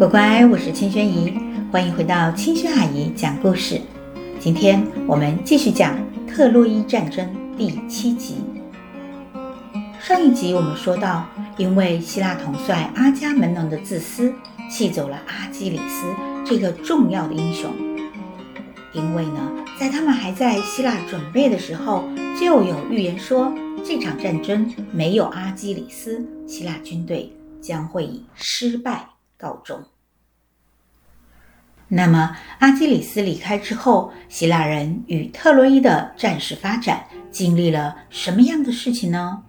乖乖，我是清轩姨，欢迎回到清轩阿姨讲故事。今天我们继续讲特洛伊战争第七集。上一集我们说到，因为希腊统帅阿伽门农的自私，气走了阿基里斯这个重要的英雄。因为呢，在他们还在希腊准备的时候，就有预言说，这场战争没有阿基里斯，希腊军队将会以失败告终。那么，阿基里斯离开之后，希腊人与特洛伊的战事发展经历了什么样的事情呢？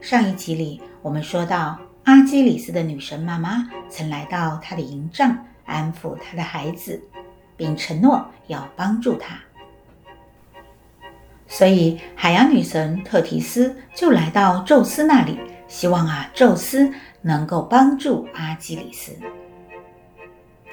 上一集里，我们说到，阿基里斯的女神妈妈曾来到他的营帐，安抚他的孩子，并承诺要帮助他。所以，海洋女神特提斯就来到宙斯那里，希望啊，宙斯能够帮助阿基里斯。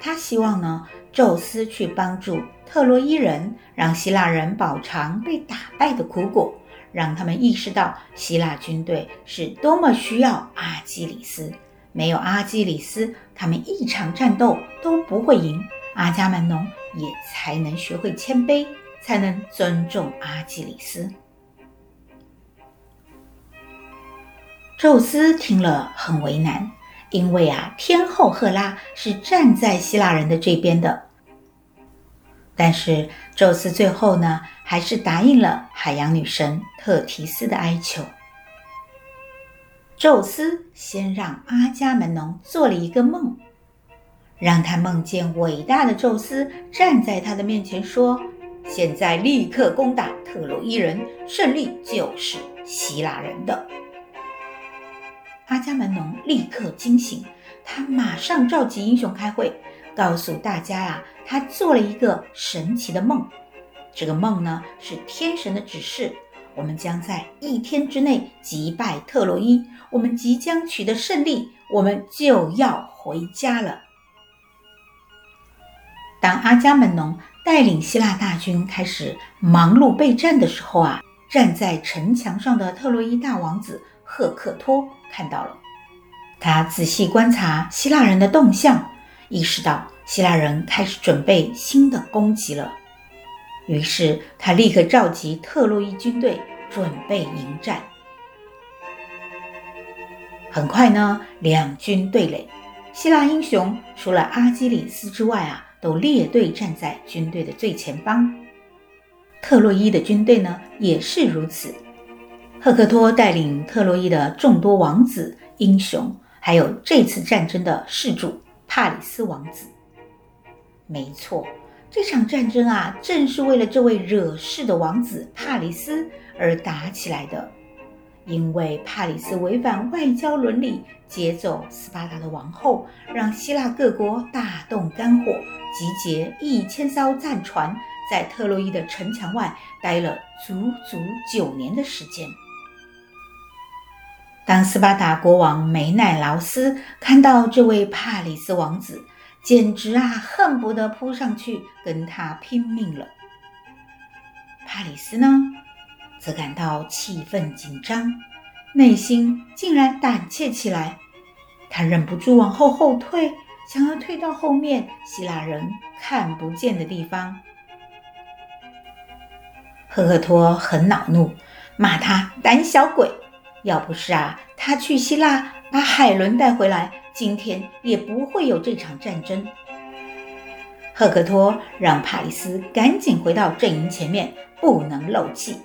他希望呢，宙斯去帮助特洛伊人，让希腊人饱尝被打败的苦果。让他们意识到希腊军队是多么需要阿基里斯，没有阿基里斯，他们一场战斗都不会赢。阿伽门农也才能学会谦卑，才能尊重阿基里斯。宙斯听了很为难，因为啊，天后赫拉是站在希腊人的这边的。但是宙斯最后呢，还是答应了海洋女神特提斯的哀求。宙斯先让阿伽门农做了一个梦，让他梦见伟大的宙斯站在他的面前说：“现在立刻攻打特洛伊人，胜利就是希腊人的。”阿伽门农立刻惊醒，他马上召集英雄开会。告诉大家呀、啊，他做了一个神奇的梦。这个梦呢，是天神的指示，我们将在一天之内击败特洛伊，我们即将取得胜利，我们就要回家了。当阿伽门农带领希腊大军开始忙碌备战的时候啊，站在城墙上的特洛伊大王子赫克托看到了，他仔细观察希腊人的动向。意识到希腊人开始准备新的攻击了，于是他立刻召集特洛伊军队准备迎战。很快呢，两军对垒，希腊英雄除了阿基里斯之外啊，都列队站在军队的最前方。特洛伊的军队呢，也是如此。赫克托带领特洛伊的众多王子、英雄，还有这次战争的事主。帕里斯王子，没错，这场战争啊，正是为了这位惹事的王子帕里斯而打起来的。因为帕里斯违反外交伦理，劫走斯巴达的王后，让希腊各国大动肝火，集结一千艘战船，在特洛伊的城墙外待了足足九年的时间。当斯巴达国王梅奈劳斯看到这位帕里斯王子，简直啊恨不得扑上去跟他拼命了。帕里斯呢，则感到气愤紧张，内心竟然胆怯起来。他忍不住往后后退，想要退到后面希腊人看不见的地方。赫克托很恼怒，骂他胆小鬼。要不是啊，他去希腊把海伦带回来，今天也不会有这场战争。赫克托让帕里斯赶紧回到阵营前面，不能漏气。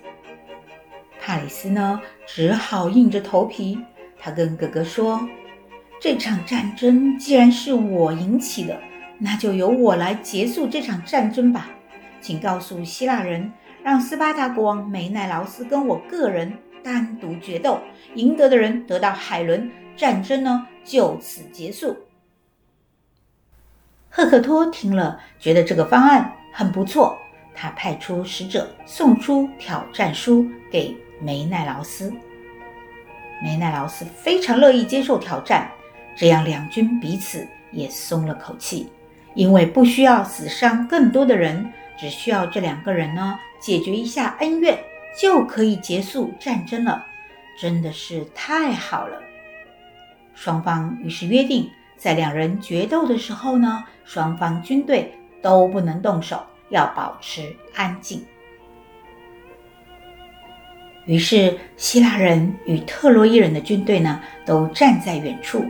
帕里斯呢，只好硬着头皮。他跟哥哥说：“这场战争既然是我引起的，那就由我来结束这场战争吧。请告诉希腊人，让斯巴达国王梅奈劳斯跟我个人。”单独决斗，赢得的人得到海伦，战争呢就此结束。赫克托听了，觉得这个方案很不错，他派出使者送出挑战书给梅奈劳斯。梅奈劳斯非常乐意接受挑战，这样两军彼此也松了口气，因为不需要死伤更多的人，只需要这两个人呢解决一下恩怨。就可以结束战争了，真的是太好了。双方于是约定，在两人决斗的时候呢，双方军队都不能动手，要保持安静。于是，希腊人与特洛伊人的军队呢，都站在远处。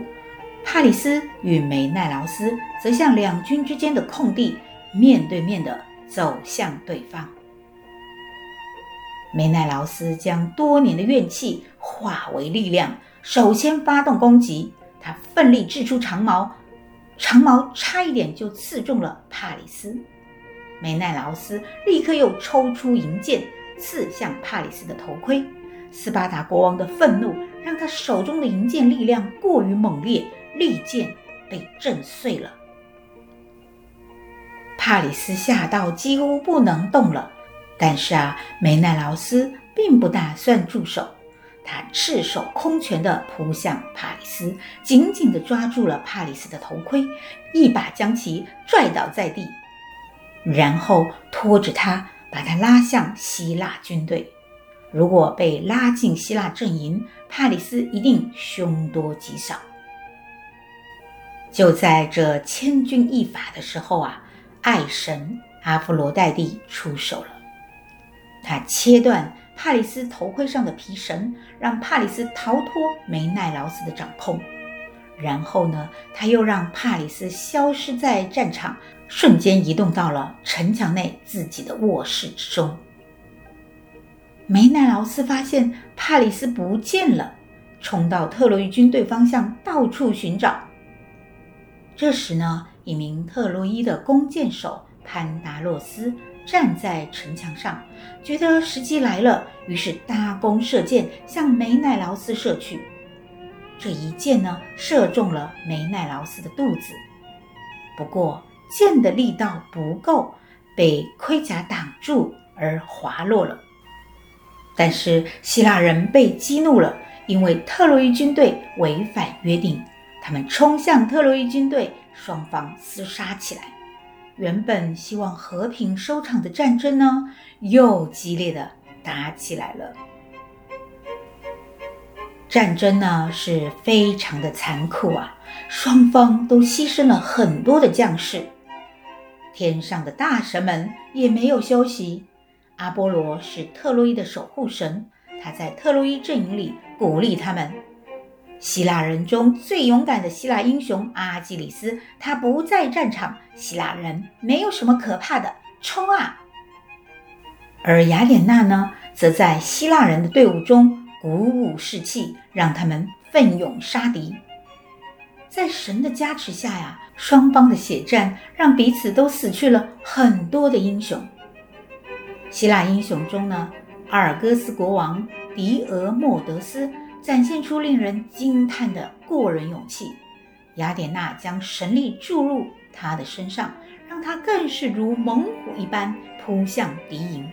帕里斯与梅奈劳斯则向两军之间的空地面对面的走向对方。梅奈劳斯将多年的怨气化为力量，首先发动攻击。他奋力掷出长矛，长矛差一点就刺中了帕里斯。梅奈劳斯立刻又抽出银剑，刺向帕里斯的头盔。斯巴达国王的愤怒让他手中的银剑力量过于猛烈，利剑被震碎了。帕里斯吓到几乎不能动了。但是啊，梅奈劳斯并不打算住手，他赤手空拳地扑向帕里斯，紧紧地抓住了帕里斯的头盔，一把将其拽倒在地，然后拖着他把他拉向希腊军队。如果被拉进希腊阵营，帕里斯一定凶多吉少。就在这千钧一发的时候啊，爱神阿弗罗代蒂出手了。他切断帕里斯头盔上的皮绳，让帕里斯逃脱梅奈劳斯的掌控。然后呢，他又让帕里斯消失在战场，瞬间移动到了城墙内自己的卧室之中。梅奈劳斯发现帕里斯不见了，冲到特洛伊军队方向到处寻找。这时呢，一名特洛伊的弓箭手潘达洛斯。站在城墙上，觉得时机来了，于是搭弓射箭向梅奈劳斯射去。这一箭呢，射中了梅奈劳斯的肚子，不过箭的力道不够，被盔甲挡住而滑落了。但是希腊人被激怒了，因为特洛伊军队违反约定，他们冲向特洛伊军队，双方厮杀起来。原本希望和平收场的战争呢，又激烈的打起来了。战争呢是非常的残酷啊，双方都牺牲了很多的将士。天上的大神们也没有休息。阿波罗是特洛伊的守护神，他在特洛伊阵营里鼓励他们。希腊人中最勇敢的希腊英雄阿基里斯，他不在战场。希腊人没有什么可怕的，冲啊！而雅典娜呢，则在希腊人的队伍中鼓舞士气，让他们奋勇杀敌。在神的加持下呀，双方的血战让彼此都死去了很多的英雄。希腊英雄中呢，阿尔戈斯国王狄俄莫德斯。展现出令人惊叹的过人勇气，雅典娜将神力注入他的身上，让他更是如猛虎一般扑向敌营。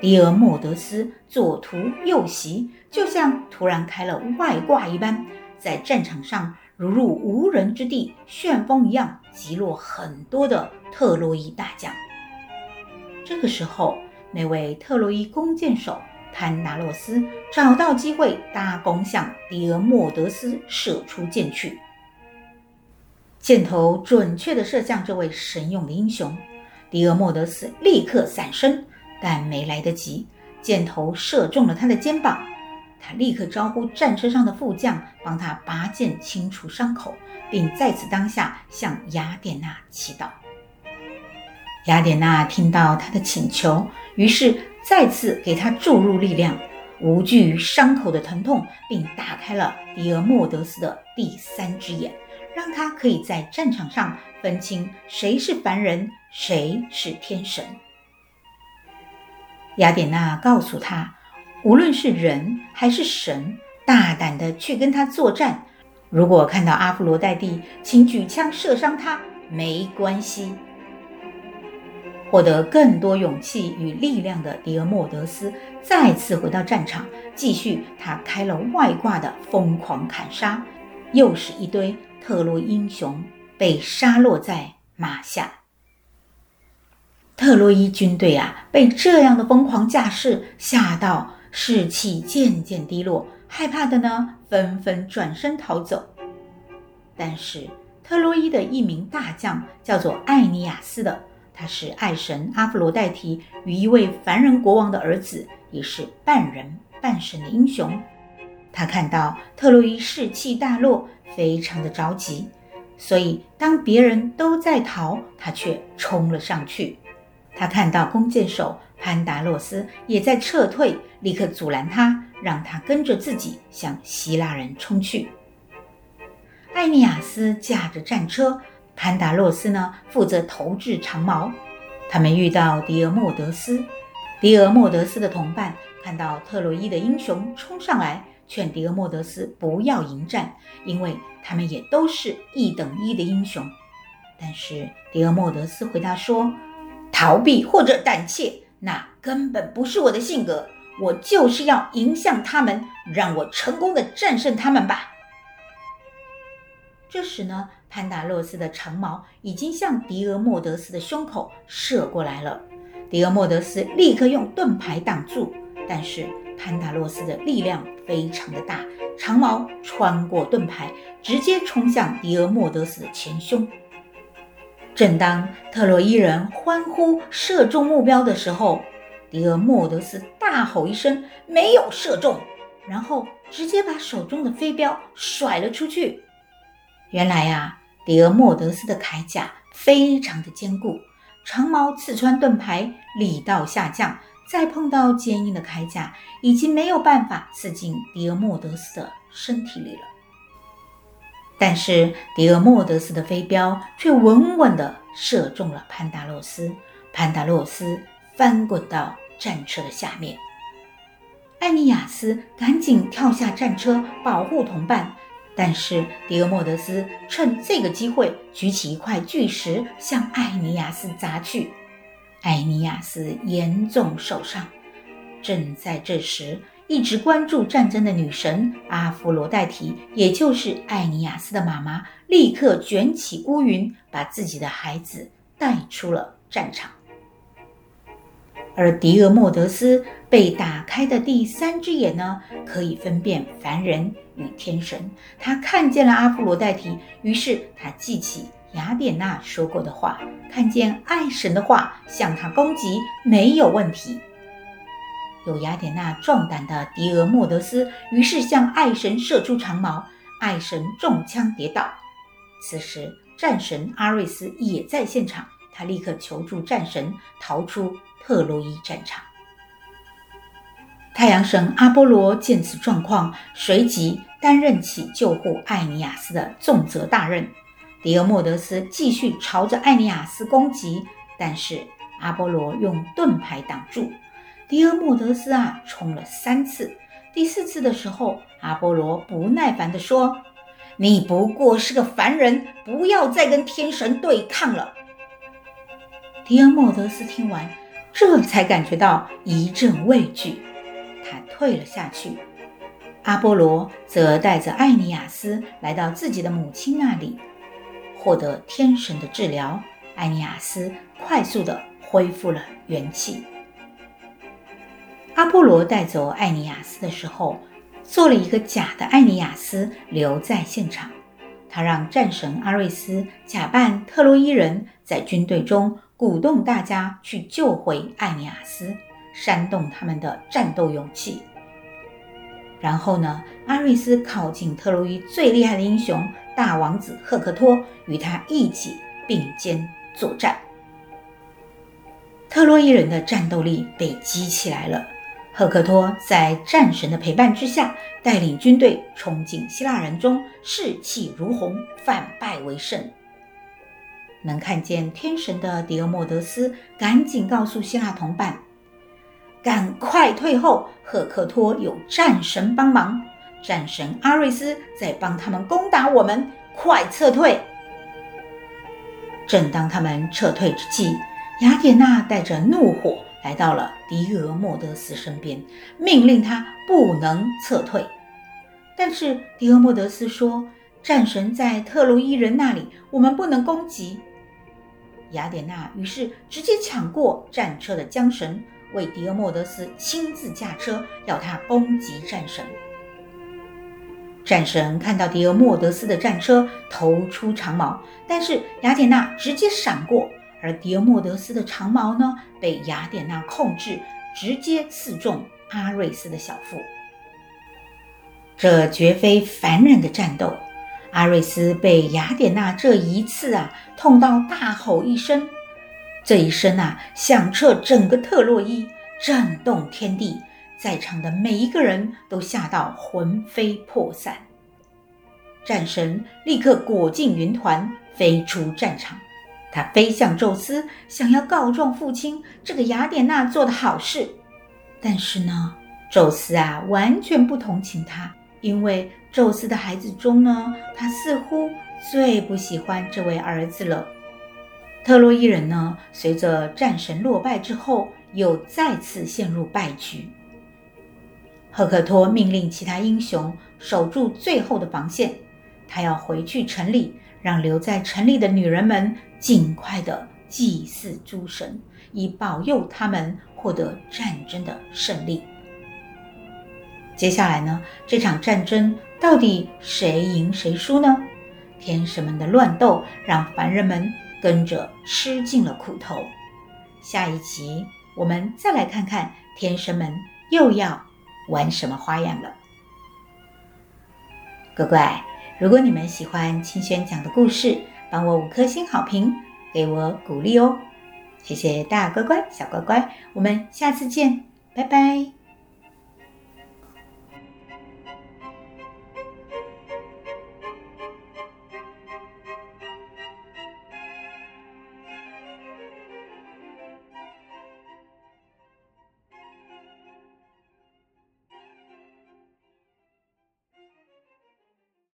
狄俄莫德斯左突右袭，就像突然开了外挂一般，在战场上如入无人之地，旋风一样击落很多的特洛伊大将。这个时候，那位特洛伊弓箭手。潘达洛斯找到机会，搭弓向狄俄莫德斯射出箭去。箭头准确地射向这位神勇的英雄，狄俄莫德斯立刻闪身，但没来得及，箭头射中了他的肩膀。他立刻招呼战车上的副将帮他拔剑清除伤口，并在此当下向雅典娜祈祷。雅典娜听到他的请求，于是再次给他注入力量，无惧伤口的疼痛，并打开了狄俄莫德斯的第三只眼，让他可以在战场上分清谁是凡人，谁是天神。雅典娜告诉他，无论是人还是神，大胆的去跟他作战。如果看到阿弗罗代蒂，请举枪射伤他，没关系。获得更多勇气与力量的狄俄莫德斯再次回到战场，继续他开了外挂的疯狂砍杀，又是一堆特洛伊英雄被杀落在马下。特洛伊军队啊，被这样的疯狂架势吓到，士气渐渐低落，害怕的呢，纷纷转身逃走。但是特洛伊的一名大将叫做艾尼亚斯的，他是爱神阿弗罗代提与一位凡人国王的儿子，也是半人半神的英雄。他看到特洛伊士气大落，非常的着急，所以当别人都在逃，他却冲了上去。他看到弓箭手潘达洛斯也在撤退，立刻阻拦他，让他跟着自己向希腊人冲去。艾尼亚斯驾着战车，潘达洛斯呢负责投掷长矛。他们遇到狄俄莫德斯，狄俄莫德斯的同伴看到特洛伊的英雄冲上来，劝狄俄莫德斯不要迎战，因为他们也都是一等一的英雄。但是狄俄莫德斯回答说：“逃避或者胆怯，那根本不是我的性格。我就是要迎向他们，让我成功的战胜他们吧。”这时呢，潘达洛斯的长矛已经向狄俄莫德斯的胸口射过来了。狄俄莫德斯立刻用盾牌挡住，但是潘达洛斯的力量非常的大，长矛穿过盾牌，直接冲向狄俄莫德斯的前胸。正当特洛伊人欢呼射中目标的时候，狄俄莫德斯大吼一声：“没有射中！”然后直接把手中的飞镖甩了出去。原来呀，狄俄莫德斯的铠甲非常的坚固，长矛刺穿盾牌，力道下降，再碰到坚硬的铠甲，已经没有办法刺进狄俄莫德斯的身体里了。但是狄俄莫德斯的飞镖却稳稳地射中了潘达洛斯，潘达洛斯翻滚到战车的下面。艾尼亚斯赶紧跳下战车保护同伴。但是狄俄莫德斯趁这个机会举起一块巨石向艾尼亚斯砸去，艾尼亚斯严重受伤。正在这时，一直关注战争的女神阿弗罗代提，也就是艾尼亚斯的妈妈，立刻卷起乌云，把自己的孩子带出了战场。而狄俄莫德斯被打开的第三只眼呢，可以分辨凡人与天神。他看见了阿波罗代提，于是他记起雅典娜说过的话，看见爱神的话，向他攻击没有问题。有雅典娜壮胆的狄俄莫德斯，于是向爱神射出长矛，爱神中枪跌倒。此时战神阿瑞斯也在现场，他立刻求助战神，逃出。特洛伊战场，太阳神阿波罗见此状况，随即担任起救护艾尼亚斯的重责大任。迪俄莫德斯继续朝着艾尼亚斯攻击，但是阿波罗用盾牌挡住。迪俄莫德斯啊，冲了三次，第四次的时候，阿波罗不耐烦地说：“你不过是个凡人，不要再跟天神对抗了。”迪俄莫德斯听完。这才感觉到一阵畏惧，他退了下去。阿波罗则带着艾尼亚斯来到自己的母亲那里，获得天神的治疗。艾尼亚斯快速地恢复了元气。阿波罗带走艾尼亚斯的时候，做了一个假的艾尼亚斯留在现场。他让战神阿瑞斯假扮特洛伊人，在军队中。鼓动大家去救回艾尼亚斯，煽动他们的战斗勇气。然后呢，阿瑞斯靠近特洛伊最厉害的英雄大王子赫克托，与他一起并肩作战。特洛伊人的战斗力被激起来了。赫克托在战神的陪伴之下，带领军队冲进希腊人中，士气如虹，反败为胜。能看见天神的狄俄莫德斯赶紧告诉希腊同伴：“赶快退后！赫克托有战神帮忙，战神阿瑞斯在帮他们攻打我们，快撤退！”正当他们撤退之际，雅典娜带着怒火来到了狄俄莫德斯身边，命令他不能撤退。但是狄俄莫德斯说：“战神在特洛伊人那里，我们不能攻击。”雅典娜于是直接抢过战车的缰绳，为狄俄莫德斯亲自驾车，要他攻击战神。战神看到狄俄莫德斯的战车投出长矛，但是雅典娜直接闪过，而狄俄莫德斯的长矛呢，被雅典娜控制，直接刺中阿瑞斯的小腹。这绝非凡人的战斗，阿瑞斯被雅典娜这一刺啊，痛到大吼一声，这一声啊，响彻整个特洛伊，震动天地。在场的每一个人都吓到魂飞魄散，战神立刻裹进云团，飞出战场。他飞向宙斯，想要告状父亲这个雅典娜做的好事。但是呢，宙斯啊，完全不同情他，因为宙斯的孩子中呢，他似乎最不喜欢这位儿子了。特洛伊人呢，随着战神落败之后，又再次陷入败局。赫克托命令其他英雄守住最后的防线，他要回去城里，让留在城里的女人们尽快的祭祀诸神，以保佑他们获得战争的胜利。接下来呢，这场战争到底谁赢谁输呢？天神们的乱斗让凡人们跟着吃尽了苦头。下一集我们再来看看天神们又要玩什么花样了？乖乖，如果你们喜欢清轩讲的故事，帮我五颗星好评，给我鼓励哦！谢谢大乖乖、小乖乖，我们下次见，拜拜。